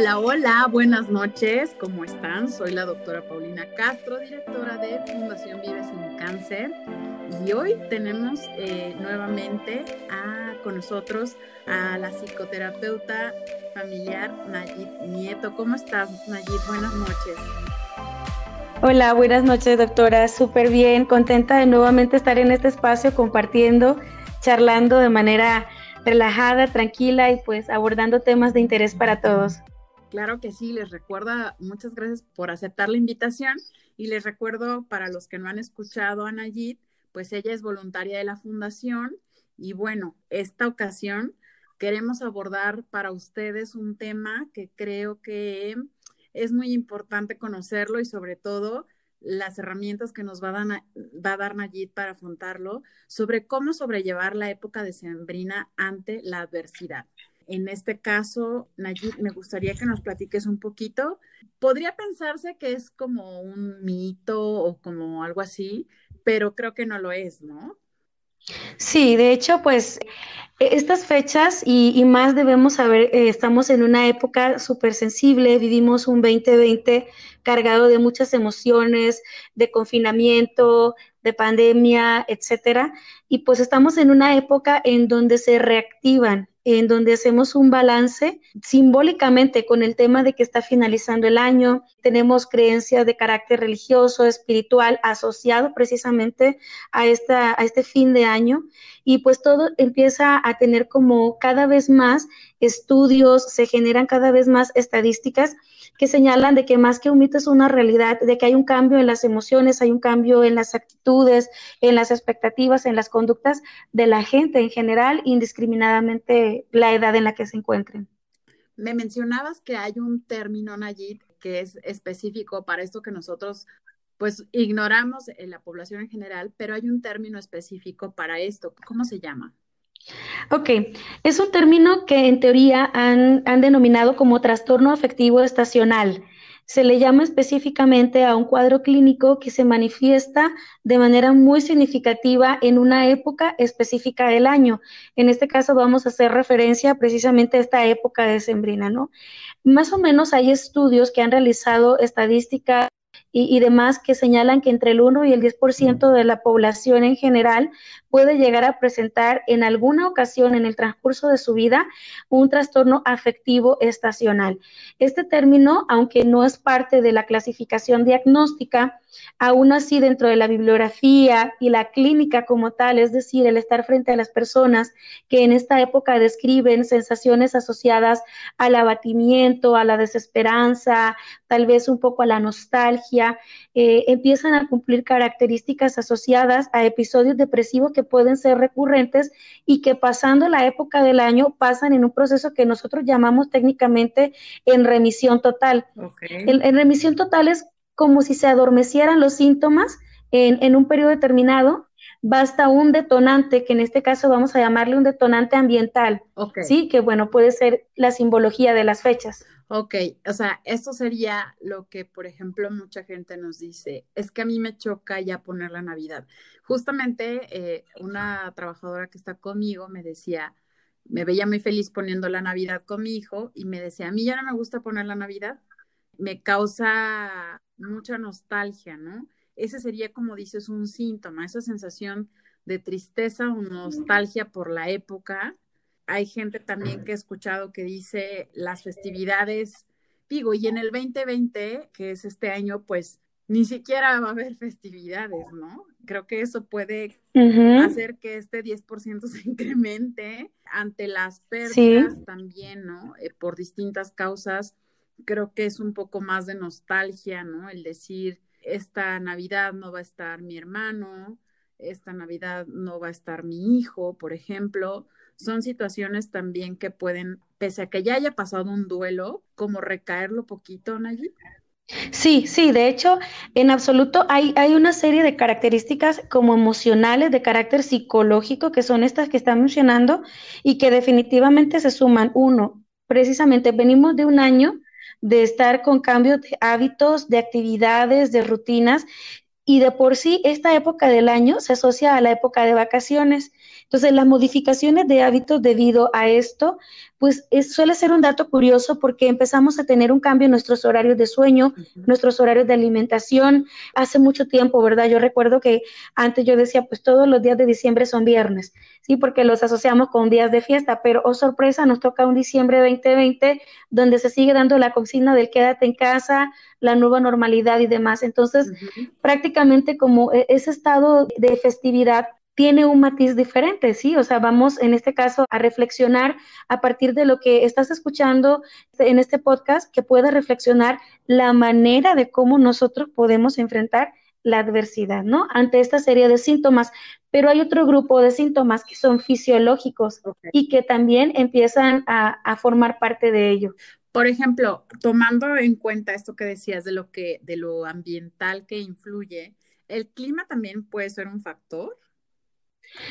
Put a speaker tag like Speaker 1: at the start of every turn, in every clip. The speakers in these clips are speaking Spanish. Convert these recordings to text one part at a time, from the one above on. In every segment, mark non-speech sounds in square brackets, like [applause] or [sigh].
Speaker 1: Hola, hola, buenas noches, ¿cómo están? Soy la doctora Paulina Castro, directora de Fundación Vives sin Cáncer. Y hoy tenemos eh, nuevamente con nosotros a la psicoterapeuta familiar Nayib Nieto. ¿Cómo estás, Nayib? Buenas noches.
Speaker 2: Hola, buenas noches, doctora. Súper bien, contenta de nuevamente estar en este espacio compartiendo, charlando de manera relajada, tranquila y pues abordando temas de interés para todos.
Speaker 1: Claro que sí, les recuerdo, muchas gracias por aceptar la invitación y les recuerdo para los que no han escuchado a Nayib, pues ella es voluntaria de la fundación y bueno, esta ocasión queremos abordar para ustedes un tema que creo que es muy importante conocerlo y sobre todo las herramientas que nos va a, dar, va a dar Nayib para afrontarlo sobre cómo sobrellevar la época de sembrina ante la adversidad. En este caso, Nayib, me gustaría que nos platiques un poquito. Podría pensarse que es como un mito o como algo así, pero creo que no lo es, ¿no?
Speaker 2: Sí, de hecho, pues estas fechas y, más debemos saber, eh, estamos en una época súper sensible, vivimos un 2020 cargado de muchas emociones, de confinamiento, de pandemia, etcétera, y pues estamos en una época en donde se reactivan en donde hacemos un balance simbólicamente con el tema de que está finalizando el año. Tenemos creencias de carácter religioso, espiritual, asociado precisamente a, esta, a este fin de año. Y pues todo empieza a tener como cada vez más estudios, se generan cada vez más estadísticas que señalan de que más que un mito es una realidad, de que hay un cambio en las emociones, hay un cambio en las actitudes, en las expectativas, en las conductas de la gente en general, indiscriminadamente la edad en la que se encuentren.
Speaker 1: Me mencionabas que hay un término, Nayib, que es específico para esto que nosotros pues ignoramos en la población en general, pero hay un término específico para esto. ¿Cómo se llama?
Speaker 2: Ok, es un término que en teoría han, denominado como trastorno afectivo estacional. Se le llama específicamente a un cuadro clínico que se manifiesta de manera muy significativa en una época específica del año. En este caso vamos a hacer referencia precisamente a esta época de sembrina, ¿no? Más o menos hay estudios que han realizado estadísticas y, y, demás que señalan que entre el 1 y el 10% de la población en general puede llegar a presentar en alguna ocasión en el transcurso de su vida un trastorno afectivo estacional. Este término, aunque no es parte de la clasificación diagnóstica, aún así dentro de la bibliografía y la clínica como tal, es decir, el estar frente a las personas que en esta época describen sensaciones asociadas al abatimiento, a la desesperanza, tal vez un poco a la nostalgia, eh, empiezan a cumplir características asociadas a episodios depresivos que pueden ser recurrentes y que pasando la época del año pasan en un proceso que nosotros llamamos técnicamente en remisión total. En, remisión total es como si se adormecieran los síntomas en, un periodo determinado basta un detonante, que en este caso vamos a llamarle un detonante ambiental, ¿sí? Que bueno, puede ser la simbología de las fechas.
Speaker 1: Ok, o sea, esto sería lo que, por ejemplo, mucha gente nos dice, es que a mí me choca ya poner la Navidad. Justamente eh, una trabajadora que está conmigo me decía, me veía muy feliz poniendo la Navidad con mi hijo y me decía, a mí ya no me gusta poner la Navidad, me causa mucha nostalgia, ¿no? Ese sería, como dices, un síntoma, esa sensación de tristeza o nostalgia por la época hay gente también que he escuchado que dice las festividades, digo, y en el 2020, que es este año, pues ni siquiera va a haber festividades, ¿no? Creo que eso puede hacer que este 10% [laughs] se incremente ante las pérdidas también, ¿no? Eh, por distintas causas. Creo que es un poco más de nostalgia, ¿no? El decir, esta Navidad no va a estar mi hermano, esta Navidad no va a estar mi hijo, por ejemplo son situaciones también que pueden, pese a que ya haya pasado un duelo, como recaerlo poquito, Nayib.
Speaker 2: Sí, sí, de hecho, en absoluto hay, hay una serie de características como emocionales, de carácter psicológico, que son estas que están mencionando y que definitivamente se suman. Uno, precisamente venimos de un año de estar con cambios de hábitos, de actividades, de rutinas, y de por sí esta época del año se asocia a la época de vacaciones. Entonces, las modificaciones de hábitos debido a esto, pues suele ser un dato curioso porque empezamos a tener un cambio en nuestros horarios de sueño, nuestros horarios de alimentación. Hace mucho tiempo, ¿verdad? Yo recuerdo que antes yo decía, pues todos los días de diciembre son viernes, ¿sí? Porque los asociamos con días de fiesta, pero, oh sorpresa, nos toca un diciembre 2020 donde se sigue dando la consigna del quédate en casa, la nueva normalidad y demás. Entonces, prácticamente como e, ese estado de festividad tiene un matiz diferente, ¿sí? O sea, vamos en este caso a reflexionar a partir de lo que estás escuchando en este podcast, que puedas reflexionar la manera de cómo nosotros podemos enfrentar la adversidad, ¿no? Ante esta serie de síntomas. Pero hay otro grupo de síntomas que son fisiológicos y que también empiezan a, a, formar parte de ello.
Speaker 1: Por ejemplo, tomando en cuenta esto que decías de lo que, de lo ambiental que influye, ¿el clima también puede ser un factor?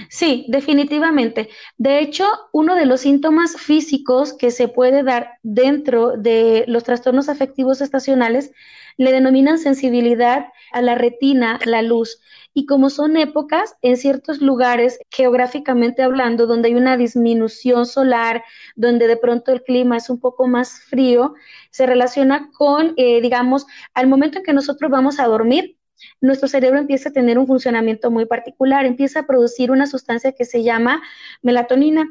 Speaker 2: Sí, definitivamente. De hecho, uno de los síntomas físicos que se puede dar dentro de los trastornos afectivos estacionales le denominan sensibilidad a la retina, la luz. Y como son épocas, en ciertos lugares, geográficamente hablando, donde hay una disminución solar, donde de pronto el clima es un poco más frío, se relaciona con, eh, digamos, al momento en que nosotros vamos a dormir, nuestro cerebro empieza a tener un funcionamiento muy particular, empieza a producir una sustancia que se llama melatonina,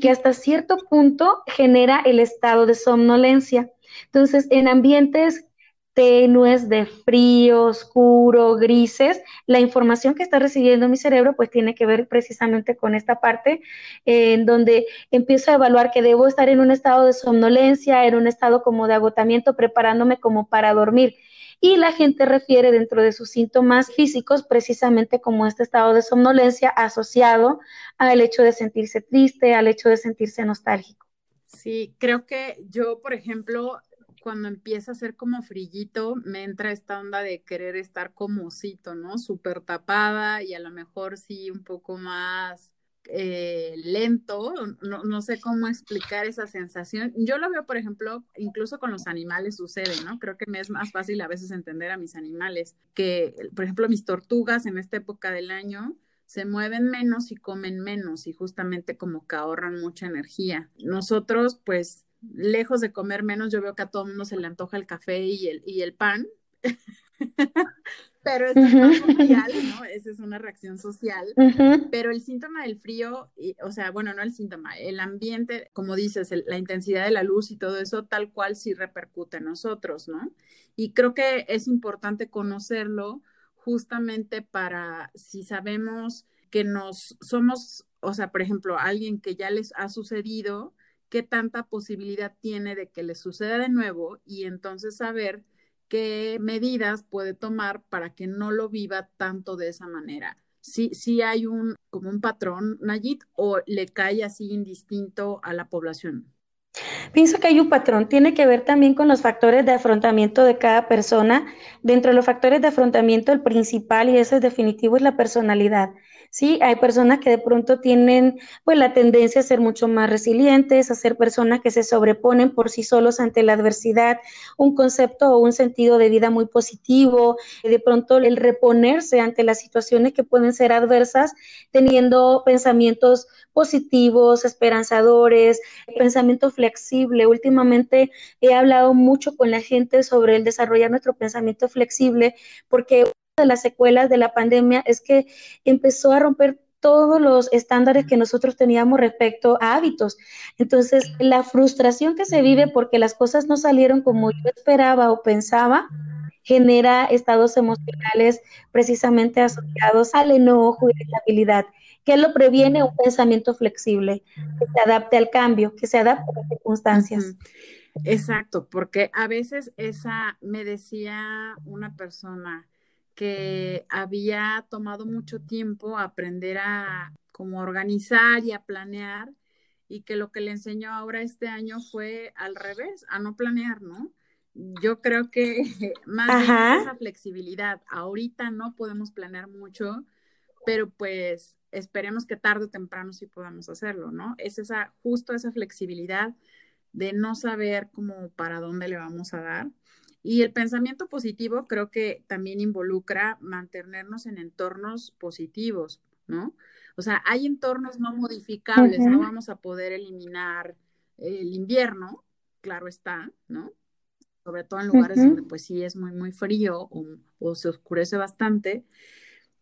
Speaker 2: que hasta cierto punto genera el estado de somnolencia. Entonces, en ambientes tenues de frío, oscuro, grises, la información que está recibiendo mi cerebro pues tiene que ver precisamente con esta parte en donde empiezo a evaluar que debo estar en un estado de somnolencia, en un estado como de agotamiento, preparándome como para dormir y la gente refiere dentro de sus síntomas físicos precisamente como este estado de somnolencia asociado al hecho de sentirse triste, al hecho de sentirse nostálgico.
Speaker 1: Sí, creo que yo, por ejemplo, cuando empieza a ser como frillito, me entra esta onda de querer estar como osito, ¿no? Súper tapada y a lo mejor sí un poco más eh, lento, no, no, sé cómo explicar esa sensación. Yo lo veo, por ejemplo, incluso con los animales sucede, ¿no? Creo que me es más fácil a veces entender a mis animales, que, por ejemplo, mis tortugas en esta época del año se mueven menos y comen menos y justamente como que ahorran mucha energía. Nosotros, pues, lejos de comer menos, yo veo que a todo mundo se le antoja el café y el, y el pan. [laughs] pero es social, [laughs] ¿no? Esa es una reacción social. Pero el síntoma del frío, o sea, bueno, no el síntoma, el ambiente, como dices, la intensidad de la luz y todo eso, tal cual sí repercute en nosotros, ¿no? Y creo que es importante conocerlo justamente para si sabemos que nos somos, o sea, por ejemplo, alguien que ya les ha sucedido, qué tanta posibilidad tiene de que les suceda de nuevo y entonces saber qué medidas puede tomar para que no lo viva tanto de esa manera. Si, si hay un como un patrón, Nayit, o le cae así indistinto a la población.
Speaker 2: Pienso que hay un patrón, tiene que ver también con los factores de afrontamiento de cada persona. Dentro de los factores de afrontamiento, el principal y ese es definitivo es la personalidad. Sí, hay personas que de pronto tienen pues la tendencia a ser mucho más resilientes, a ser personas que se sobreponen por sí solos ante la adversidad, un concepto o un sentido de vida muy positivo, de pronto el reponerse ante las situaciones que pueden ser adversas, teniendo pensamientos positivos, esperanzadores, pensamiento flexible. Últimamente he hablado mucho con la gente sobre el desarrollar nuestro pensamiento flexible porque de las secuelas de la pandemia es que empezó a romper todos los estándares que nosotros teníamos respecto a hábitos. Entonces, la frustración que se vive porque las cosas no salieron como yo esperaba o pensaba, genera estados emocionales precisamente asociados al enojo y la habilidad. que lo previene? Un pensamiento flexible, que se adapte al cambio, que se adapte a las circunstancias.
Speaker 1: Exacto, porque a veces esa, me decía una persona, que había tomado mucho tiempo aprender a como organizar y a planear y que lo que le enseñó ahora este año fue al revés, a no planear, ¿no? Yo creo que [laughs] más bien esa flexibilidad. Ahorita no podemos planear mucho, pero pues esperemos que tarde o temprano sí podamos hacerlo, ¿no? Es esa, justo esa flexibilidad de no saber cómo para dónde le vamos a dar y el pensamiento positivo creo que también involucra mantenernos en entornos positivos, ¿no? O sea, hay entornos no modificables, no vamos a poder eliminar el invierno, claro está, ¿no? Sobre todo en lugares donde pues sí es muy, muy frío o, se oscurece bastante.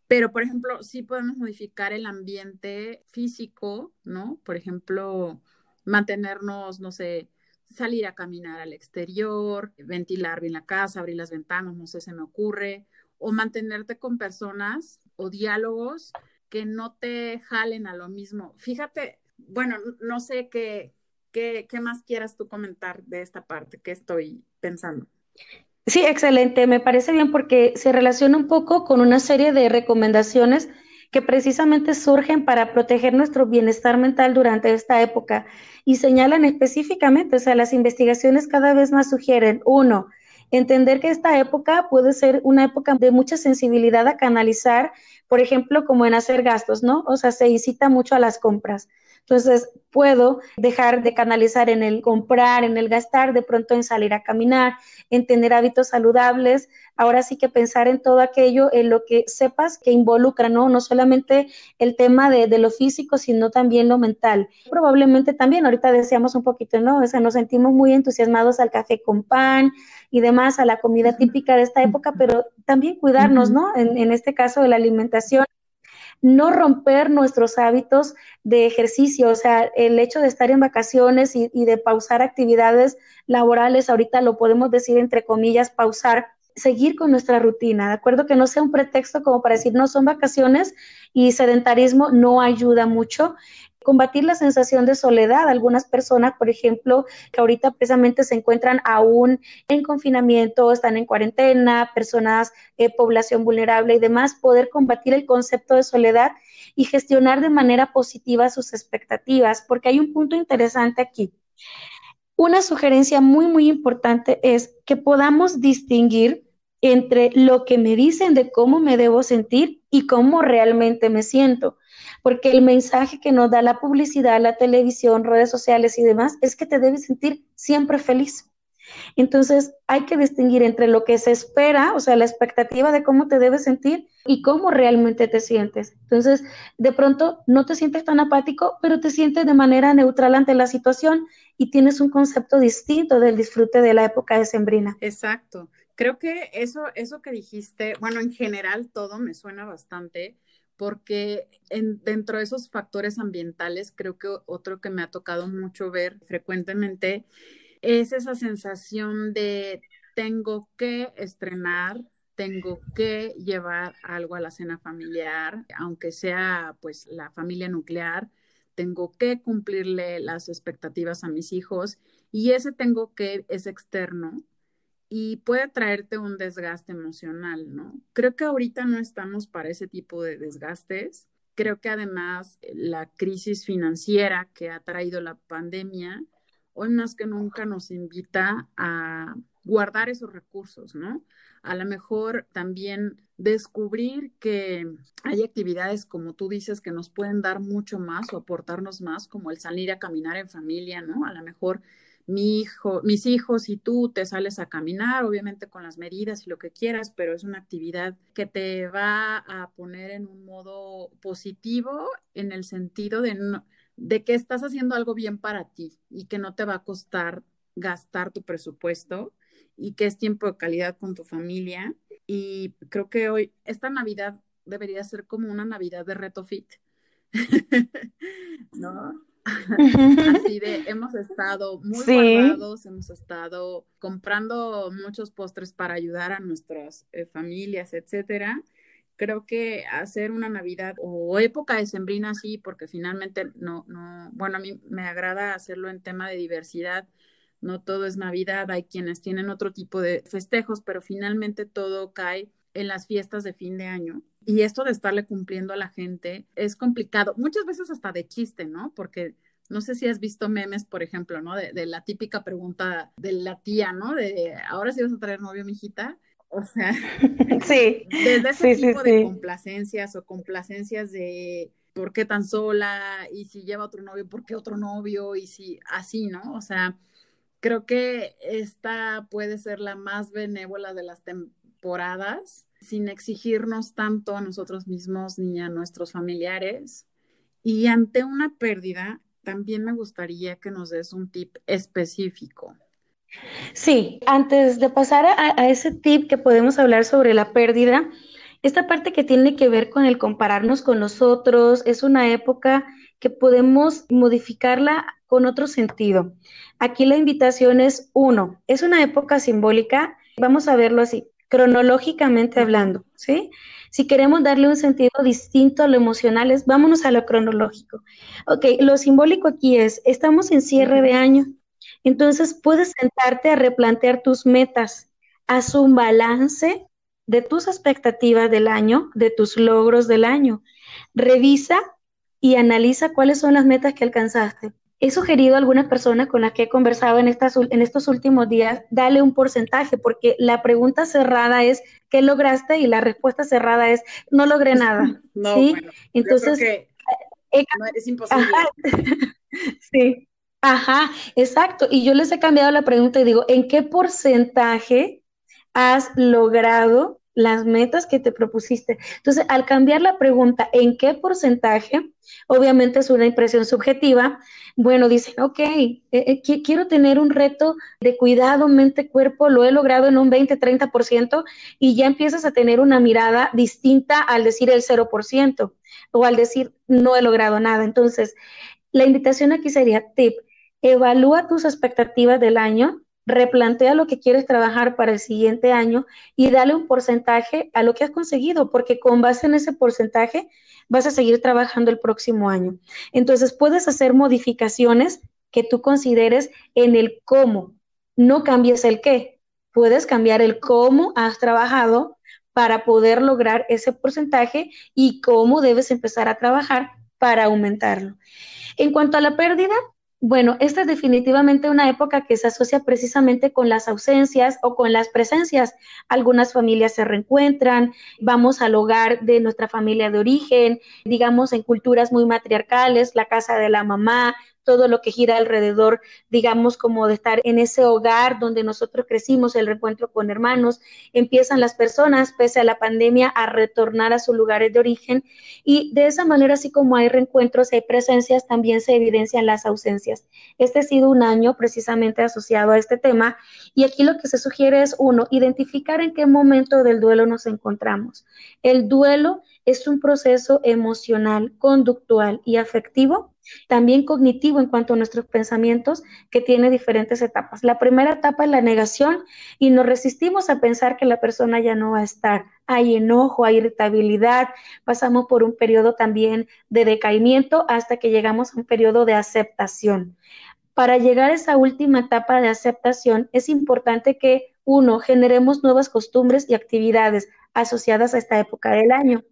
Speaker 1: Pero, por ejemplo, sí podemos modificar el ambiente físico, ¿no? Por ejemplo, mantenernos, no sé, salir a caminar al exterior, ventilar bien la casa, abrir las ventanas, no sé, se me ocurre, o mantenerte con personas o diálogos que no te jalen a lo mismo. Fíjate, bueno, no sé qué, qué, qué más quieras tú comentar de esta parte que estoy pensando.
Speaker 2: Sí, excelente. Me parece bien porque se relaciona un poco con una serie de recomendaciones que precisamente surgen para proteger nuestro bienestar mental durante esta época y señalan específicamente, o sea, las investigaciones cada vez más sugieren, uno, entender que esta época puede ser una época de mucha sensibilidad a canalizar, por ejemplo, como en hacer gastos, ¿no? O sea, se incita mucho a las compras. Entonces, puedo dejar de canalizar en el comprar, en el gastar, de pronto en salir a caminar, en tener hábitos saludables. Ahora sí que pensar en todo aquello, en lo que sepas que involucra, ¿no? No solamente el tema de, lo físico, sino también lo mental. Probablemente también, ahorita decíamos un poquito, ¿no? O sea, nos sentimos muy entusiasmados al café con pan y demás, a la comida típica de esta época, pero también cuidarnos, ¿no? En, en este caso de la alimentación no romper nuestros hábitos de ejercicio, o sea, el hecho de estar en vacaciones y, de pausar actividades laborales, ahorita lo podemos decir entre comillas, pausar, seguir con nuestra rutina, ¿de acuerdo? Que no sea un pretexto como para decir, no son vacaciones y sedentarismo no ayuda mucho combatir la sensación de soledad. Algunas personas, por ejemplo, que ahorita precisamente se encuentran aún en confinamiento, están en cuarentena, personas, eh, población vulnerable y demás, poder combatir el concepto de soledad y gestionar de manera positiva sus expectativas, porque hay un punto interesante aquí. Una sugerencia muy, muy importante es que podamos distinguir entre lo que me dicen de cómo me debo sentir y cómo realmente me siento porque el mensaje que nos da la publicidad, la televisión, redes sociales y demás es que te debes sentir siempre feliz. Entonces hay que distinguir entre lo que se espera, o sea, la expectativa de cómo te debes sentir y cómo realmente te sientes. Entonces, de pronto no te sientes tan apático, pero te sientes de manera neutral ante la situación y tienes un concepto distinto del disfrute de la época de sembrina.
Speaker 1: Exacto. Creo que eso, eso que dijiste, bueno, en general todo me suena bastante porque dentro de esos factores ambientales, creo que otro que me ha tocado mucho ver frecuentemente es esa sensación de tengo que estrenar, tengo que llevar algo a la cena familiar, aunque sea pues la familia nuclear, tengo que cumplirle las expectativas a mis hijos y ese tengo que es externo y puede traerte un desgaste emocional, ¿no? Creo que ahorita no estamos para ese tipo de desgastes. Creo que además eh, la crisis financiera que ha traído la pandemia, hoy más que nunca nos invita a guardar esos recursos, ¿no? A lo mejor también descubrir que hay actividades, como tú dices, que nos pueden dar mucho más o aportarnos más, como el salir a caminar en familia, ¿no? A lo mejor mi hijo, mis hijos y tú te sales a caminar, obviamente con las medidas y lo que quieras, pero es una actividad que te va a poner en un modo positivo en el sentido de, de que estás haciendo algo bien para ti y que no te va a costar gastar tu presupuesto y que es tiempo de calidad con tu familia. Y creo que hoy, esta Navidad debería ser como una Navidad de reto fit. [laughs] ¿No? Así de, hemos estado muy guardados, hemos estado comprando muchos postres para ayudar a nuestras eh, familias, etcétera. Creo que hacer una Navidad o época de sembrina sí, porque finalmente no, no, bueno, a mí me agrada hacerlo en tema de diversidad. No todo es Navidad, hay quienes tienen otro tipo de festejos, pero finalmente todo cae en las fiestas de fin de año. Y esto de estarle cumpliendo a la gente es complicado, muchas veces hasta de chiste, ¿no? Porque no sé si has visto memes, por ejemplo, ¿no? De, la típica pregunta de la tía, ¿no? De, ¿ahora sí vas a traer novio, mijita? O sea, [laughs]
Speaker 2: sí,
Speaker 1: desde ese tipo de complacencias o complacencias de por qué tan sola y si lleva otro novio, por qué otro novio y si así, ¿no? O sea, creo que esta puede ser la más benévola de las temporadas sin exigirnos tanto a nosotros mismos ni a nuestros familiares Y ante una pérdida, también me gustaría que nos des un tip específico.
Speaker 2: Sí, antes de pasar a, ese tip que podemos hablar sobre la pérdida, esta parte que tiene que ver con el compararnos con los otros, es una época que podemos modificarla con otro sentido. Aquí la invitación es uno, es una época simbólica, vamos a verlo así, cronológicamente hablando, ¿sí? Si queremos darle un sentido distinto a lo emocional, es vámonos a lo cronológico. Ok, lo simbólico aquí es, estamos en cierre de año, entonces puedes sentarte a replantear tus metas, haz un balance de tus expectativas del año, de tus logros del año. Revisa y analiza cuáles son las metas que alcanzaste. He sugerido a algunas personas con las que he conversado en, estas, en estos últimos días, dale un porcentaje, porque la pregunta cerrada es, ¿qué lograste? Y la respuesta cerrada es, no logré [laughs] nada.
Speaker 1: no, ¿sí? Entonces, eh, es imposible. [laughs]
Speaker 2: sí, ajá, exacto. Y yo les he cambiado la pregunta y digo, ¿en qué porcentaje has logrado las metas que te propusiste. Entonces, al cambiar la pregunta, ¿en qué porcentaje? Obviamente es una impresión subjetiva. Bueno, dicen, ok, eh, eh, quiero tener un reto de cuidado mente-cuerpo, lo he logrado en un 20-30% y ya empiezas a tener una mirada distinta al decir el 0% o al decir no he logrado nada. Entonces, la invitación aquí sería, tip, evalúa tus expectativas del año, replantea lo que quieres trabajar para el siguiente año y dale un porcentaje a lo que has conseguido, porque con base en ese porcentaje vas a seguir trabajando el próximo año. Entonces puedes hacer modificaciones que tú consideres en el cómo. No cambies el qué. Puedes cambiar el cómo has trabajado para poder lograr ese porcentaje y cómo debes empezar a trabajar para aumentarlo. En cuanto a la pérdida, bueno, esta es definitivamente una época que se asocia precisamente con las ausencias o con las presencias. Algunas familias se reencuentran, vamos al hogar de nuestra familia de origen, digamos en culturas muy matriarcales, la casa de la mamá, todo lo que gira alrededor, digamos, como de estar en ese hogar donde nosotros crecimos, el reencuentro con hermanos, empiezan las personas, pese a la pandemia, a retornar a sus lugares de origen y de esa manera, así como hay reencuentros, hay presencias, también se evidencian las ausencias. Este ha sido un año precisamente asociado a este tema y aquí lo que se sugiere es, uno, identificar en qué momento del duelo nos encontramos. El duelo es un proceso emocional, conductual y afectivo también cognitivo en cuanto a nuestros pensamientos, que tiene diferentes etapas. La primera etapa es la negación y nos resistimos a pensar que la persona ya no va a estar. Hay enojo, hay irritabilidad, pasamos por un periodo también de decaimiento hasta que llegamos a un periodo de aceptación. Para llegar a esa última etapa de aceptación es importante que, uno, generemos nuevas costumbres y actividades asociadas a esta época del año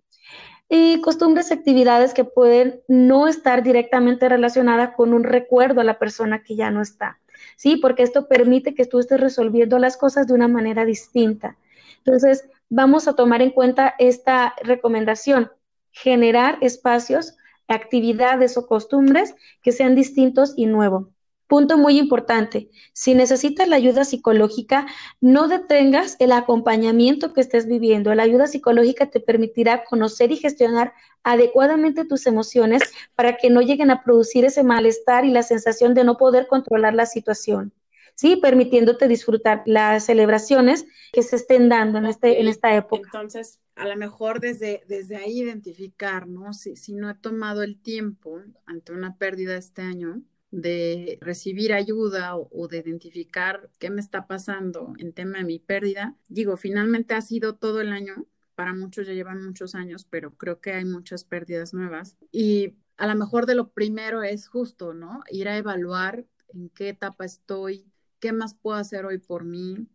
Speaker 2: y costumbres y actividades que pueden no estar directamente relacionadas con un recuerdo a la persona que ya no está. Sí, porque esto permite que tú estés resolviendo las cosas de una manera distinta. Entonces, vamos a tomar en cuenta esta recomendación, generar espacios, actividades o costumbres que sean distintos y nuevos. Punto muy importante, si necesitas la ayuda psicológica, no detengas el acompañamiento que estés viviendo. La ayuda psicológica te permitirá conocer y gestionar adecuadamente tus emociones para que no lleguen a producir ese malestar y la sensación de no poder controlar la situación. Sí, permitiéndote disfrutar las celebraciones que se estén dando en, este, en esta época.
Speaker 1: Entonces, a lo mejor desde, desde ahí identificar, ¿no? Si, si no he tomado el tiempo ante una pérdida este año, de recibir ayuda o, de identificar qué me está pasando en tema de mi pérdida. Digo, finalmente ha sido todo el año, para muchos ya llevan muchos años, pero creo que hay muchas pérdidas nuevas. Y a lo mejor de lo primero es justo, ¿no? Ir a evaluar en qué etapa estoy, qué más puedo hacer hoy por mí.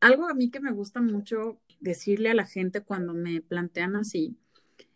Speaker 1: Algo a mí que me gusta mucho decirle a la gente cuando me plantean así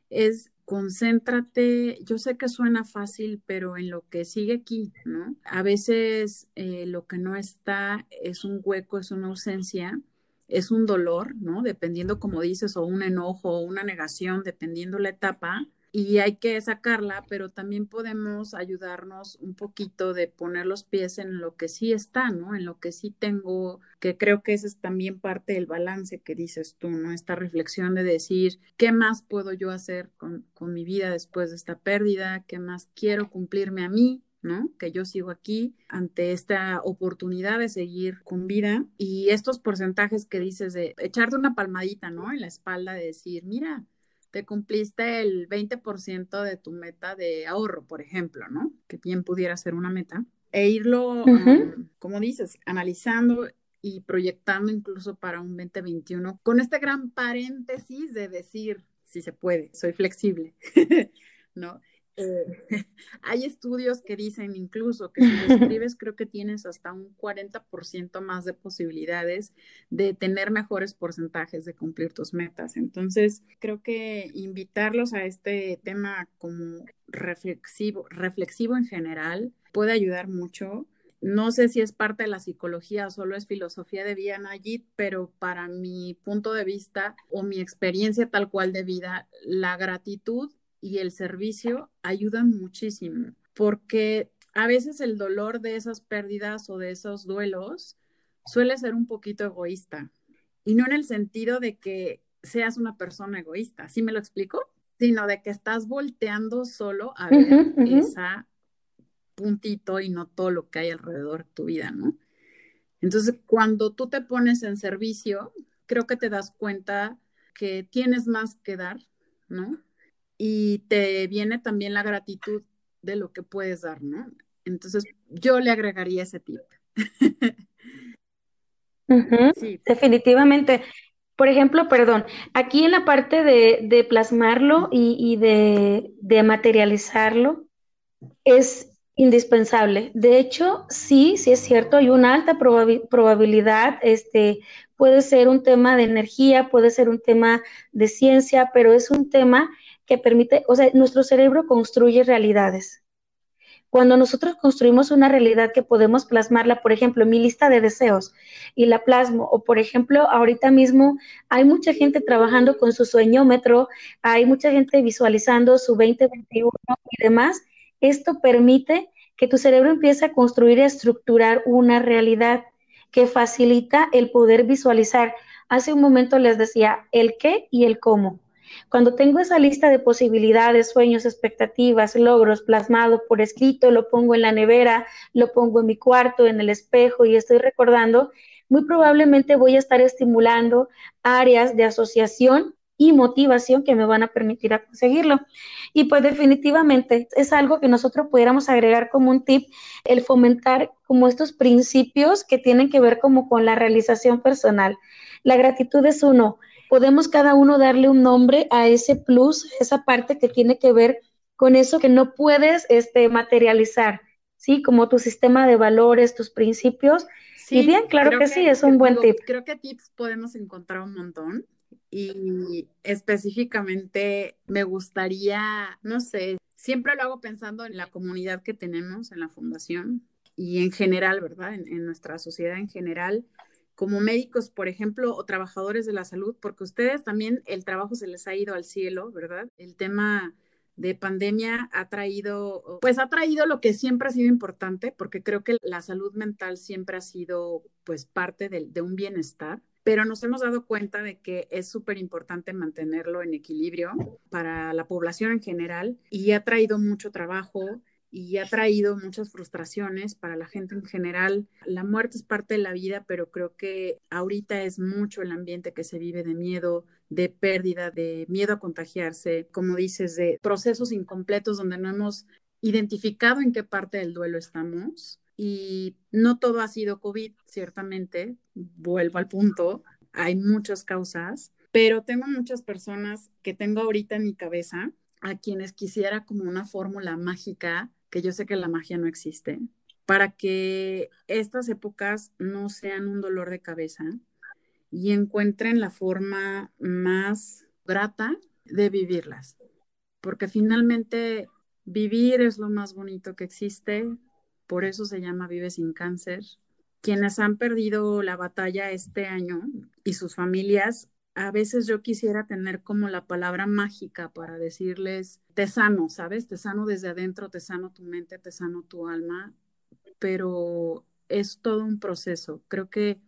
Speaker 1: es concéntrate, yo sé que suena fácil, pero en lo que sigue aquí, ¿no? A veces eh, lo que no está es un hueco, es una ausencia, es un dolor, ¿no? Dependiendo, como dices, o un enojo o una negación, dependiendo la etapa. Y hay que sacarla, pero también podemos ayudarnos un poquito de poner los pies en lo que sí está, ¿no? En lo que sí tengo, que creo que ese es también parte del balance que dices tú, ¿no? Esta reflexión de decir, ¿qué más puedo yo hacer con, con mi vida después de esta pérdida? ¿Qué más quiero cumplirme a mí? ¿no? Que yo sigo aquí ante esta oportunidad de seguir con vida y estos porcentajes que dices de echarte una palmadita, ¿no? En la espalda de decir, mira, te cumpliste el 20% de tu meta de ahorro, por ejemplo, ¿no? Que bien pudiera ser una meta. E irlo, um, como dices, analizando y proyectando incluso para un 2021, con este gran paréntesis de decir, si se puede, soy flexible, [laughs] ¿no? Eh, [laughs] hay estudios que dicen incluso que si lo [laughs] escribes creo que tienes hasta un 40% más de posibilidades de tener mejores porcentajes de cumplir tus metas. Entonces, creo que invitarlos a este tema como reflexivo, reflexivo en general puede ayudar mucho. No sé si es parte de la psicología o solo es filosofía de vida, Nayit, pero para mi punto de vista o mi experiencia tal cual de vida, la gratitud y el servicio ayudan muchísimo, porque a veces el dolor de esas pérdidas o de esos duelos suele ser un poquito egoísta, y no en el sentido de que seas una persona egoísta, ¿sí me lo explico? Sino de que estás volteando solo a ver esa puntito y no todo lo que hay alrededor de tu vida, ¿no? Entonces, cuando tú te pones en servicio, creo que te das cuenta que tienes más que dar, ¿no? Y te viene también la gratitud de lo que puedes dar, ¿no? Entonces, yo le agregaría ese tip.
Speaker 2: sí. Definitivamente. Por ejemplo, perdón, aquí en la parte de, plasmarlo y, de, de, materializarlo es indispensable. De hecho, sí, sí es cierto, hay una alta probabilidad, este, puede ser un tema de energía, puede ser un tema de ciencia, pero es un tema que permite, o sea, nuestro cerebro construye realidades. Cuando nosotros construimos una realidad que podemos plasmarla, por ejemplo, mi lista de deseos y la plasmo, o por ejemplo, ahorita mismo hay mucha gente trabajando con su sueñómetro, hay mucha gente visualizando su 2021 y demás, esto permite que tu cerebro empiece a construir y a estructurar una realidad que facilita el poder visualizar. Hace un momento les decía el qué y el cómo. Cuando tengo esa lista de posibilidades, sueños, expectativas, logros plasmados por escrito, lo pongo en la nevera, lo pongo en mi cuarto, en el espejo y estoy recordando, muy probablemente voy a estar estimulando áreas de asociación y motivación que me van a permitir a conseguirlo. Y pues definitivamente es algo que nosotros pudiéramos agregar como un tip, el fomentar como estos principios que tienen que ver como con la realización personal. La gratitud es uno, podemos cada uno darle un nombre a ese plus, esa parte que tiene que ver con eso que no puedes este, materializar, ¿sí? Como tu sistema de valores, tus principios. y bien, claro que, sí, es un buen tip.
Speaker 1: Creo que tips podemos encontrar un montón. Y específicamente me gustaría, no sé, siempre lo hago pensando en la comunidad que tenemos en la fundación y en general, ¿verdad? en nuestra sociedad en general como médicos, por ejemplo, o trabajadores de la salud, porque ustedes también el trabajo se les ha ido al cielo, ¿verdad? El tema de pandemia ha traído, pues ha traído lo que siempre ha sido importante, porque creo que la salud mental siempre ha sido pues parte de, de un bienestar, pero nos hemos dado cuenta de que es súper importante mantenerlo en equilibrio para la población en general y ha traído mucho trabajo, y ha traído muchas frustraciones para la gente en general. La muerte es parte de la vida, pero creo que ahorita es mucho el ambiente que se vive de miedo, de pérdida, de miedo a contagiarse, como dices, de procesos incompletos donde no hemos identificado en qué parte del duelo estamos. Y no todo ha sido COVID, ciertamente, vuelvo al punto, hay muchas causas, pero tengo muchas personas que tengo ahorita en mi cabeza a quienes quisiera como una fórmula mágica que yo sé que la magia no existe, para que estas épocas no sean un dolor de cabeza y encuentren la forma más grata de vivirlas. Porque finalmente vivir es lo más bonito que existe, por eso se llama Vive sin cáncer. Quienes han perdido la batalla este año y sus familias, a veces yo quisiera tener como la palabra mágica para decirles, te sano, ¿sabes? Te sano desde adentro, te sano tu mente, te sano tu alma, pero es todo un proceso. Creo que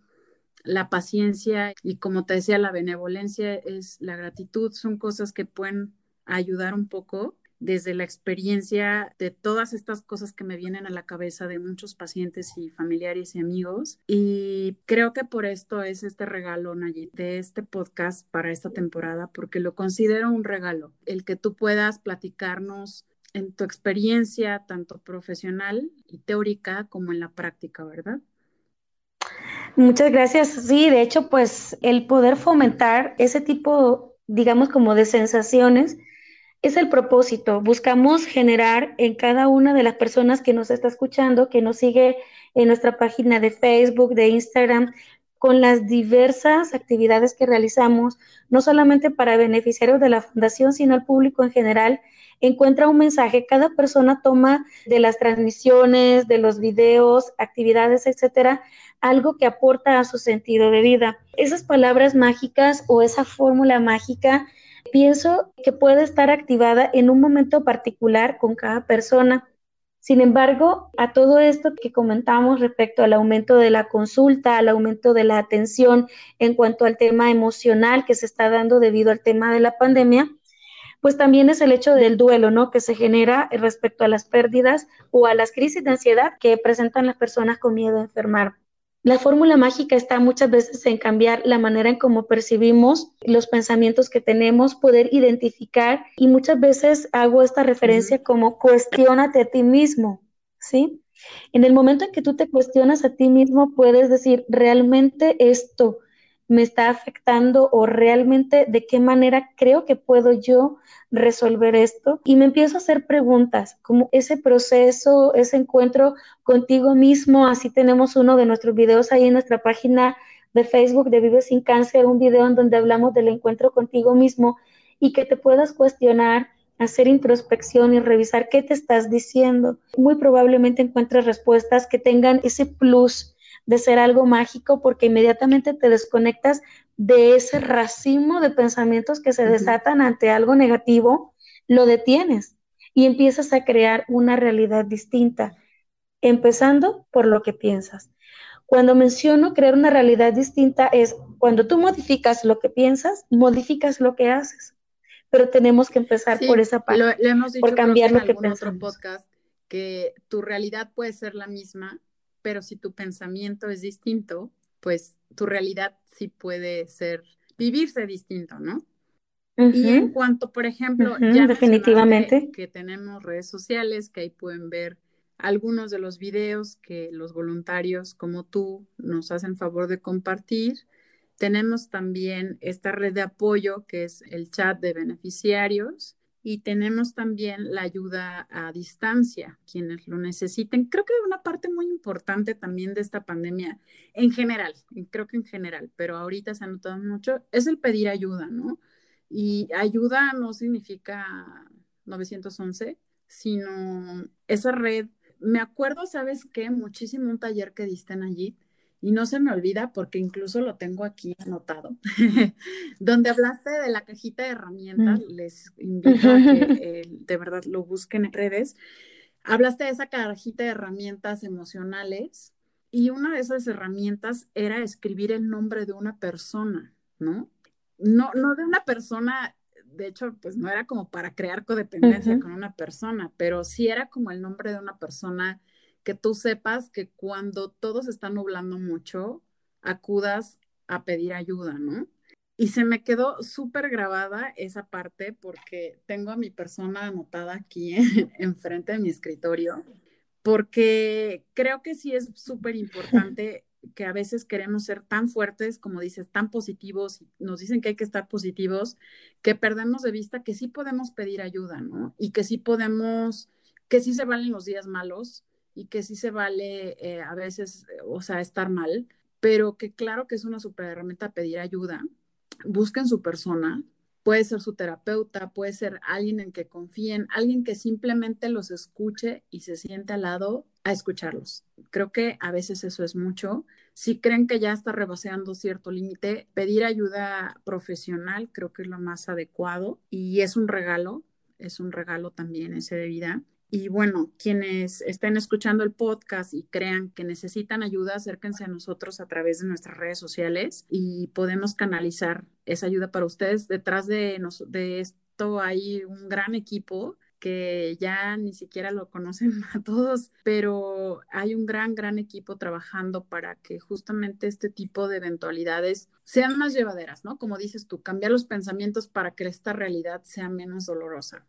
Speaker 1: la paciencia y como te decía, la benevolencia es la gratitud, son cosas que pueden ayudar un poco desde la experiencia de todas estas cosas que me vienen a la cabeza de muchos pacientes y familiares y amigos. Y creo que por esto es este regalo, Nayit, de este podcast para esta temporada, porque lo considero un regalo, el que tú puedas platicarnos en tu experiencia, tanto profesional y teórica como en la práctica, ¿verdad?
Speaker 2: Muchas gracias. Sí, de hecho, pues el poder fomentar ese tipo, digamos, como de sensaciones, es el propósito. Buscamos generar en cada una de las personas que nos está escuchando, que nos sigue en nuestra página de Facebook, de Instagram, con las diversas actividades que realizamos, no solamente para beneficiarios de la fundación, sino al público en general, encuentra un mensaje. Cada persona toma de las transmisiones, de los videos, actividades, etcétera, algo que aporta a su sentido de vida. Esas palabras mágicas o esa fórmula mágica pienso que puede estar activada en un momento particular con cada persona. Sin embargo, a todo esto que comentamos respecto al aumento de la consulta, al aumento de la atención en cuanto al tema emocional que se está dando debido al tema de la pandemia, pues también es el hecho del duelo, ¿no? Que se genera respecto a las pérdidas o a las crisis de ansiedad que presentan las personas con miedo a enfermar. La fórmula mágica está muchas veces en cambiar la manera en cómo percibimos los pensamientos que tenemos, poder identificar y muchas veces hago esta referencia como cuestionate a ti mismo, ¿sí? En el momento en que tú te cuestionas a ti mismo, puedes decir, ¿realmente esto me está afectando o realmente de qué manera creo que puedo yo resolver esto y me empiezo a hacer preguntas, como ese proceso, ese encuentro contigo mismo, así tenemos uno de nuestros videos ahí en nuestra página de Facebook de Vive sin Cáncer, un video en donde hablamos del encuentro contigo mismo y que te puedas cuestionar, hacer introspección y revisar qué te estás diciendo. Muy probablemente encuentres respuestas que tengan ese plus de ser algo mágico porque inmediatamente te desconectas de ese racimo de pensamientos que se desatan ante algo negativo, lo detienes y empiezas a crear una realidad distinta, empezando por lo que piensas. Cuando menciono crear una realidad distinta es cuando tú modificas lo que piensas, modificas lo que haces. Pero tenemos que empezar por esa parte, por cambiar lo que pensamos. otro
Speaker 1: podcast que tu realidad puede ser la misma, pero si tu pensamiento es distinto, pues tu realidad sí puede ser, vivirse distinto, ¿no? Y en cuanto, por ejemplo, ya definitivamente que tenemos redes sociales, que ahí pueden ver algunos de los videos que los voluntarios como tú nos hacen favor de compartir. Tenemos también esta red de apoyo que es el chat de beneficiarios y tenemos también la ayuda a distancia, quienes lo necesiten. Creo que una parte muy importante también de esta pandemia, en general, creo que en general, pero ahorita se ha notado mucho, es el pedir ayuda, ¿no? Y ayuda no significa 911, sino esa red. Me acuerdo, ¿sabes qué? Muchísimo un taller que diste en allí y no se me olvida porque incluso lo tengo aquí anotado, [laughs] donde hablaste de la cajita de herramientas, mm. les invito a que [laughs] eh, de verdad lo busquen en redes. Hablaste de esa cajita de herramientas emocionales y una de esas herramientas era escribir el nombre de una persona, ¿no? No, no de una persona, de hecho, pues no era como para crear codependencia con una persona, pero sí era como el nombre de una persona que tú sepas que cuando todo se está nublando mucho, acudas a pedir ayuda, ¿no? Y se me quedó súper grabada esa parte porque tengo a mi persona anotada aquí [laughs] enfrente de mi escritorio, porque creo que sí es súper importante que a veces queremos ser tan fuertes, como dices, tan positivos, nos dicen que hay que estar positivos, que perdemos de vista que sí podemos pedir ayuda, ¿no? Y que sí podemos, que sí se valen los días malos, y que sí se vale eh, a veces, eh, o sea, estar mal, pero que claro que es una super herramienta pedir ayuda. Busquen su persona, puede ser su terapeuta, puede ser alguien en que confíen, alguien que simplemente los escuche y se siente al lado a escucharlos. Creo que a veces eso es mucho. Si creen que ya está rebaseando cierto límite, pedir ayuda profesional creo que es lo más adecuado y es un regalo, es un regalo también ese de vida. Y bueno, quienes estén escuchando el podcast y crean que necesitan ayuda, acérquense a nosotros a través de nuestras redes sociales y podemos canalizar esa ayuda para ustedes. Detrás de, de esto hay un gran equipo que ya ni siquiera lo conocen [laughs] a todos, pero hay un gran, gran equipo trabajando para que justamente este tipo de eventualidades sean más llevaderas, ¿no? Como dices tú, cambiar los pensamientos para que esta realidad sea menos dolorosa.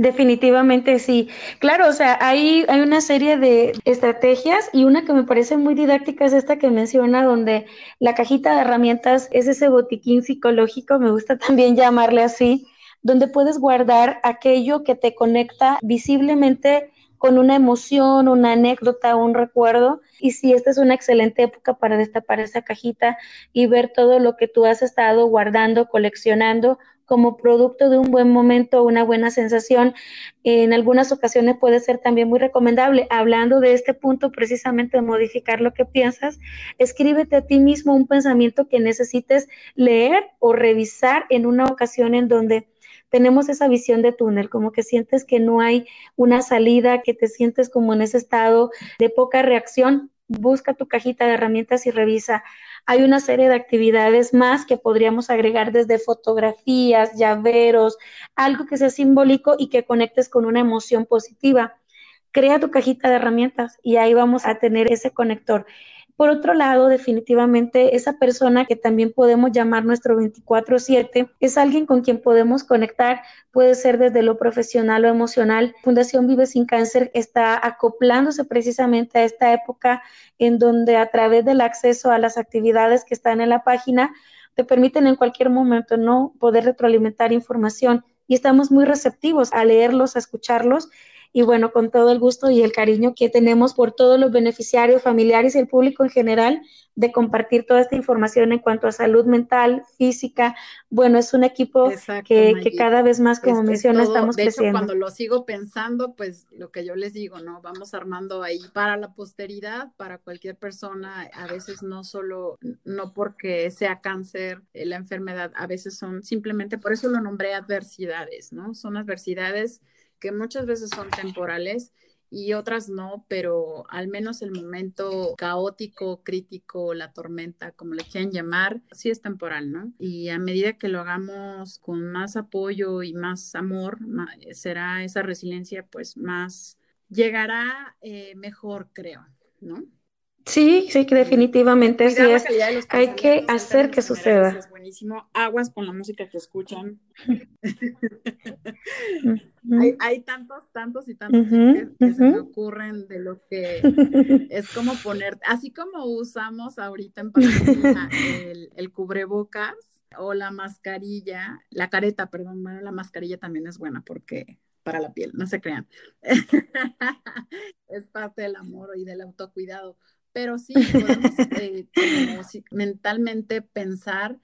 Speaker 2: Definitivamente sí. Claro, o sea, hay, hay una serie de estrategias y una que me parece muy didáctica es esta que menciona donde la cajita de herramientas es ese botiquín psicológico, me gusta [laughs] también llamarle así, donde puedes guardar aquello que te conecta visiblemente con una emoción, una anécdota, un recuerdo. Y si esta es una excelente época para destapar esa cajita y ver todo lo que tú has estado guardando, coleccionando como producto de un buen momento, una buena sensación. En algunas ocasiones puede ser también muy recomendable. Hablando de este punto precisamente de modificar lo que piensas, escríbete a ti mismo un pensamiento que necesites leer o revisar en una ocasión en donde tenemos esa visión de túnel, como que sientes que no hay una salida, que te sientes como en ese estado de poca reacción. Busca tu cajita de herramientas y revisa hay una serie de actividades más que podríamos agregar desde fotografías, llaveros, algo que sea simbólico y que conectes con una emoción positiva. Crea tu cajita de herramientas y ahí vamos a tener ese conector. Por otro lado, definitivamente esa persona que también podemos llamar nuestro 24/7 es alguien con quien podemos conectar, puede ser desde lo profesional o emocional. Fundación Vive sin Cáncer está acoplándose precisamente a esta época en donde a través del acceso a las actividades que están en la página te permiten en cualquier momento no poder retroalimentar información y estamos muy receptivos a leerlos, a escucharlos y bueno, con todo el gusto y el cariño que tenemos por todos los beneficiarios, familiares y el público en general de compartir toda esta información en cuanto a salud mental, física. Bueno, es un equipo que, cada vez más, como menciona, estamos
Speaker 1: de
Speaker 2: creciendo.
Speaker 1: Hecho, cuando lo sigo pensando, pues lo que yo les digo, ¿no? Vamos armando ahí para la posteridad, para cualquier persona, a veces no solo, no porque sea cáncer, eh, la enfermedad, a veces son simplemente, por eso lo nombré adversidades, ¿no? Son adversidades que muchas veces son temporales y otras no, pero al menos el momento caótico, crítico, la tormenta, como le quieran llamar, sí es temporal, ¿no? Y a medida que lo hagamos con más apoyo y más amor, será esa resiliencia pues más, llegará eh, mejor, creo, ¿no?
Speaker 2: Sí, sí, que definitivamente así es. Hay que hacer que suceda.
Speaker 1: Es buenísimo. Aguas con la música que escuchan. hay, tantos, tantos y tantos que, se me ocurren de lo que [laughs] es como poner, así como usamos ahorita en pandemia el, el cubrebocas o la mascarilla, la careta, perdón, bueno, la mascarilla también es buena porque para la piel, no se crean. [laughs] es parte del amor y del autocuidado pero sí podemos eh, mentalmente pensar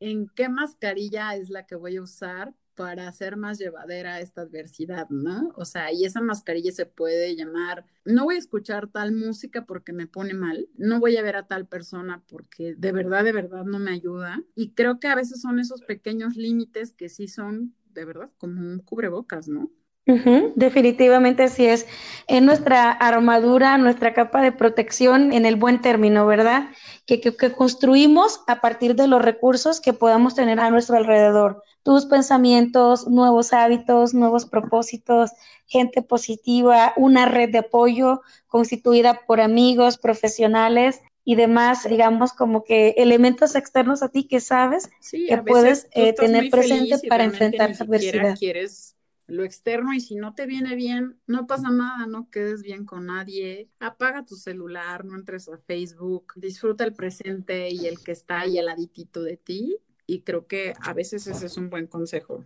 Speaker 1: en qué mascarilla es la que voy a usar para hacer más llevadera esta adversidad, ¿no? O sea, y esa mascarilla se puede llamar, no voy a escuchar tal música porque me pone mal, no voy a ver a tal persona porque de verdad, de verdad no me ayuda. Y creo que a veces son esos pequeños límites que sí son, de verdad, como un cubrebocas, ¿no?
Speaker 2: Definitivamente así es. En nuestra armadura, nuestra capa de protección en el buen término, ¿verdad? Que, que, construimos a partir de los recursos que podamos tener a nuestro alrededor. Tus pensamientos, nuevos hábitos, nuevos propósitos, gente positiva, una red de apoyo constituida por amigos, profesionales y demás, digamos, como que elementos externos a ti que sabes que puedes eh, tener presente para enfrentar adversidad.
Speaker 1: Quieres lo externo y si no te viene bien, no pasa nada, no quedes bien con nadie, apaga tu celular, no entres a Facebook, disfruta el presente y el que está ahí al laditito de ti. Y creo que a veces ese es un buen consejo.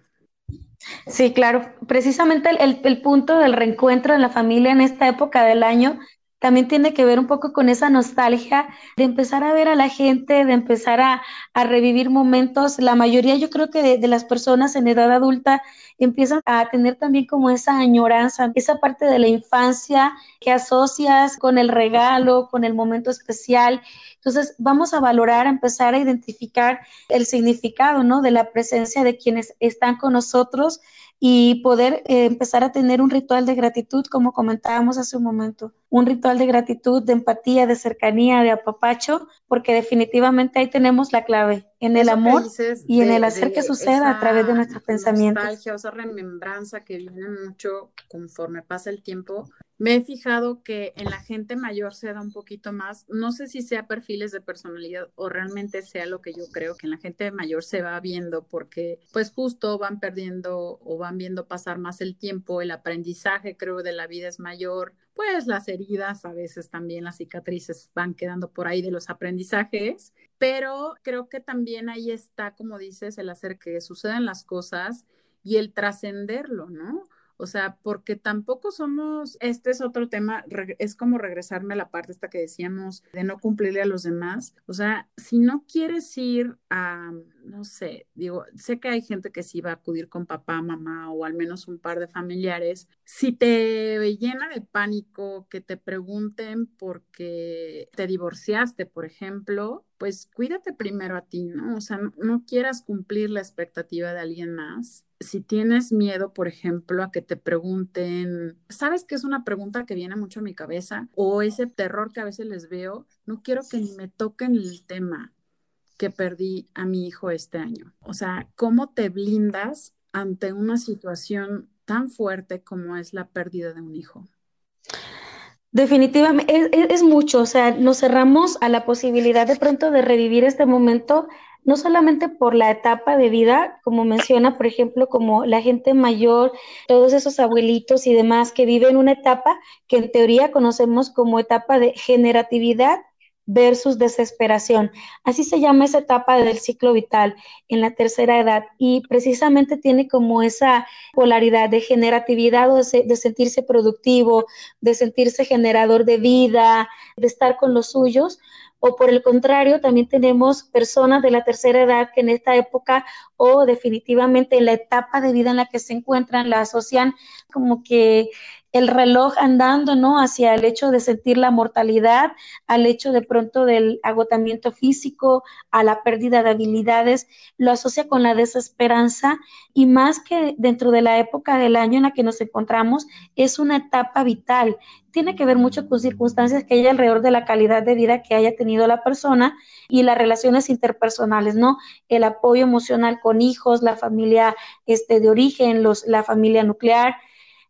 Speaker 2: Sí, claro, precisamente el, el punto del reencuentro en la familia en esta época del año también tiene que ver un poco con esa nostalgia de empezar a ver a la gente, de empezar a, revivir momentos. La mayoría, yo creo que de, las personas en edad adulta empiezan a tener también como esa añoranza, esa parte de la infancia que asocias con el regalo, con el momento especial. Entonces, vamos a valorar, a empezar a identificar el significado, ¿no? De la presencia de quienes están con nosotros y poder eh, empezar a tener un ritual de gratitud, como comentábamos hace un momento, un ritual de gratitud, de empatía, de cercanía, de apapacho, porque definitivamente ahí tenemos la clave, en el amor y en el hacer que suceda a través de nuestros pensamientos.
Speaker 1: Nostalgia, esa remembranza que viene mucho conforme pasa el tiempo, me he fijado que en la gente mayor se da un poquito más, no sé si sea perfiles de personalidad o realmente sea lo que yo creo, que en la gente mayor se va viendo porque pues justo van perdiendo o van viendo pasar más el tiempo, el aprendizaje creo de la vida es mayor, pues las heridas, a veces también las cicatrices van quedando por ahí de los aprendizajes, pero creo que también ahí está, como dices, el hacer que sucedan las cosas y el trascenderlo, ¿no? O sea, porque tampoco somos, este es otro tema, es como regresarme a la parte esta que decíamos de no cumplirle a los demás. O sea, si no quieres ir a, no sé, digo, sé que hay gente que sí va a acudir con papá, mamá o al menos un par de familiares. Si te llena de pánico que te pregunten porque te divorciaste, por ejemplo, pues cuídate primero a ti, ¿no? O sea, no quieras cumplir la expectativa de alguien más si tienes miedo, por ejemplo, a que te pregunten, ¿sabes qué es una pregunta que viene mucho a mi cabeza? O ese terror que a veces les veo, no quiero que ni me toquen el tema que perdí a mi hijo este año. O sea, ¿cómo te blindas ante una situación tan fuerte como es la pérdida de un hijo?
Speaker 2: Definitivamente, es, es, mucho, o sea, nos cerramos a la posibilidad de pronto de revivir este momento no solamente por la etapa de vida, como menciona, por ejemplo, como la gente mayor, todos esos abuelitos y demás que viven una etapa que en teoría conocemos como etapa de generatividad versus desesperación. Así se llama esa etapa del ciclo vital en la tercera edad y precisamente tiene como esa polaridad de generatividad o de, de, sentirse productivo, de sentirse generador de vida, de estar con los suyos, o por el contrario, también tenemos personas de la tercera edad que en esta época o definitivamente en la etapa de vida en la que se encuentran la asocian como que el reloj andando, ¿no? Hacia el hecho de sentir la mortalidad, al hecho de pronto del agotamiento físico, a la pérdida de habilidades, lo asocia con la desesperanza y más que dentro de la época del año en la que nos encontramos, es una etapa vital. Tiene que ver mucho con circunstancias que hay alrededor de la calidad de vida que haya tenido la persona y las relaciones interpersonales, ¿no? El apoyo emocional con hijos, la familia este, de origen, los, la familia nuclear,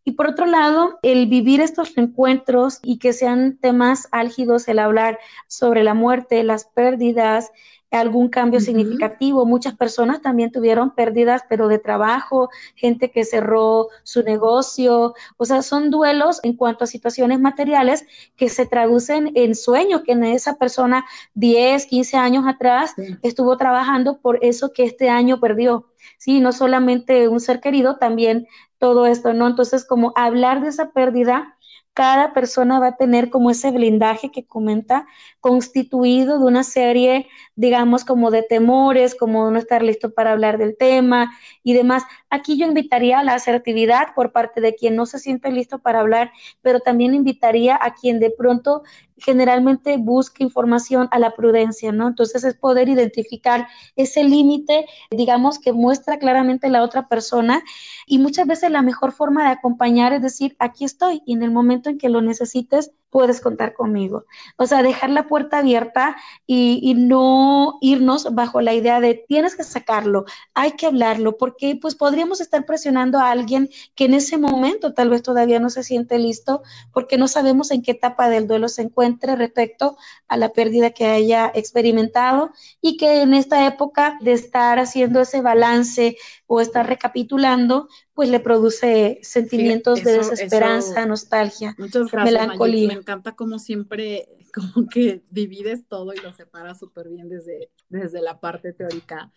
Speaker 2: y por otro lado, el vivir estos encuentros y que sean temas álgidos, el hablar sobre la muerte, las pérdidas, algún cambio significativo. Muchas personas también tuvieron pérdidas, pero de trabajo, gente que cerró su negocio. O sea, son duelos en cuanto a situaciones materiales que se traducen en sueños, que en esa persona 10, 15 años atrás estuvo trabajando por eso que este año perdió. Sí, no solamente un ser querido, también todo esto, ¿no? Entonces, como hablar de esa pérdida, cada persona va a tener como ese blindaje que comenta, constituido de una serie, digamos, como de temores, como no estar listo para hablar del tema y demás. Aquí yo invitaría a la asertividad por parte de quien no se siente listo para hablar, pero también invitaría a quien de pronto generalmente busca información a la prudencia, ¿no? Entonces es poder identificar ese límite, digamos, que muestra claramente la otra persona y muchas veces la mejor forma de acompañar es decir, aquí estoy y en el momento en que lo necesites, puedes contar conmigo. O sea, dejar la puerta abierta y, no irnos bajo la idea de tienes que sacarlo, hay que hablarlo, porque pues podríamos estar presionando a alguien que en ese momento tal vez todavía no se siente listo, porque no sabemos en qué etapa del duelo se encuentre respecto a la pérdida que haya experimentado y que en esta época de estar haciendo ese balance o estar recapitulando, pues le produce sentimientos de desesperanza, nostalgia, melancolía.
Speaker 1: Me encanta como siempre, como que divides todo y lo separas súper bien desde, desde la parte teórica.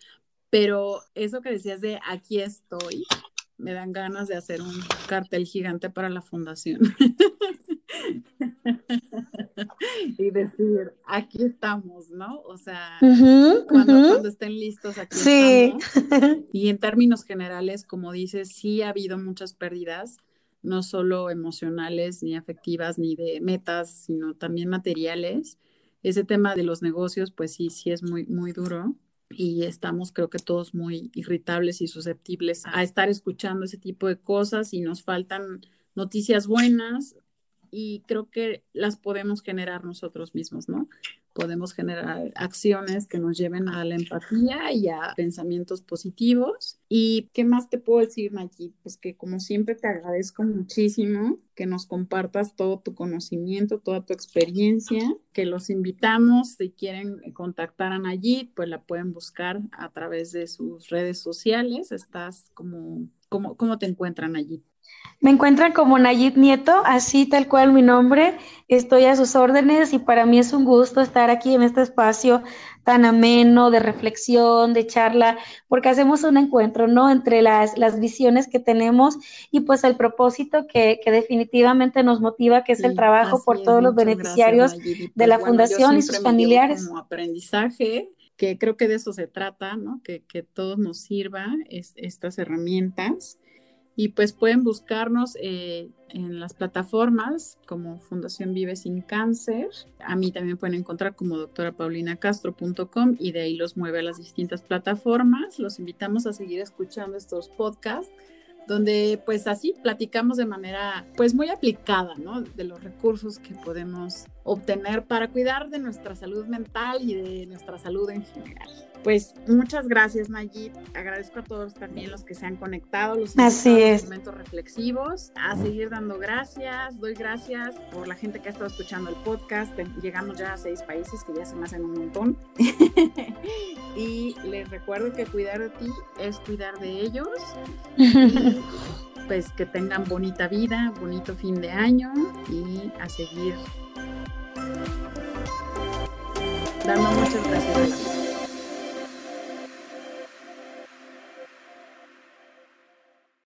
Speaker 1: Pero eso que decías de aquí estoy, me dan ganas de hacer un cartel gigante para la fundación. [laughs] [laughs] y decir, aquí estamos, ¿no? O sea, cuando, estén listos, aquí estamos. [laughs] Y en términos generales, como dices, sí ha habido muchas pérdidas, no solo emocionales ni afectivas ni de metas, sino también materiales. Ese tema de los negocios, pues sí, sí es muy, muy duro y estamos creo que todos muy irritables y susceptibles a estar escuchando ese tipo de cosas y nos faltan noticias buenas y creo que las podemos generar nosotros mismos, ¿no? Podemos generar acciones que nos lleven a la empatía y a pensamientos positivos. ¿Y qué más te puedo decir, Nayib? Pues que como siempre te agradezco muchísimo que nos compartas todo tu conocimiento, toda tu experiencia, que los invitamos, si quieren contactar a Nayib, pues la pueden buscar a través de sus redes sociales. Estás como, como ¿cómo te encuentran allí?
Speaker 2: Me encuentran como Nayib Nieto, así tal cual mi nombre. Estoy a sus órdenes y para mí es un gusto estar aquí en este espacio tan ameno de reflexión, de charla, porque hacemos un encuentro, ¿no? Entre las, las visiones que tenemos y pues el propósito que, que definitivamente nos motiva, que es el trabajo por todos los beneficiarios de pues la fundación y sus familiares.
Speaker 1: Como aprendizaje que creo que de eso se trata, ¿no? Que, que todos nos sirva estas herramientas y pues pueden buscarnos eh, en las plataformas como Fundación Vive Sin Cáncer. A mí también pueden encontrar como doctorapaulinacastro.com y de ahí los mueve a las distintas plataformas. Los invitamos a seguir escuchando estos podcasts donde pues así platicamos de manera pues muy aplicada, ¿no? De los recursos que podemos obtener para cuidar de nuestra salud mental y de nuestra salud en general. Pues muchas gracias, Nayib. Agradezco a todos también los que se han conectado, los
Speaker 2: Así es.
Speaker 1: momentos reflexivos. A seguir dando gracias. Doy gracias por la gente que ha estado escuchando el podcast. Llegamos ya a seis países, que ya se me hacen un montón. [laughs] y les recuerdo que cuidar de ti es cuidar de ellos. [laughs] pues que tengan bonita vida, bonito fin de año y a seguir dando muchas gracias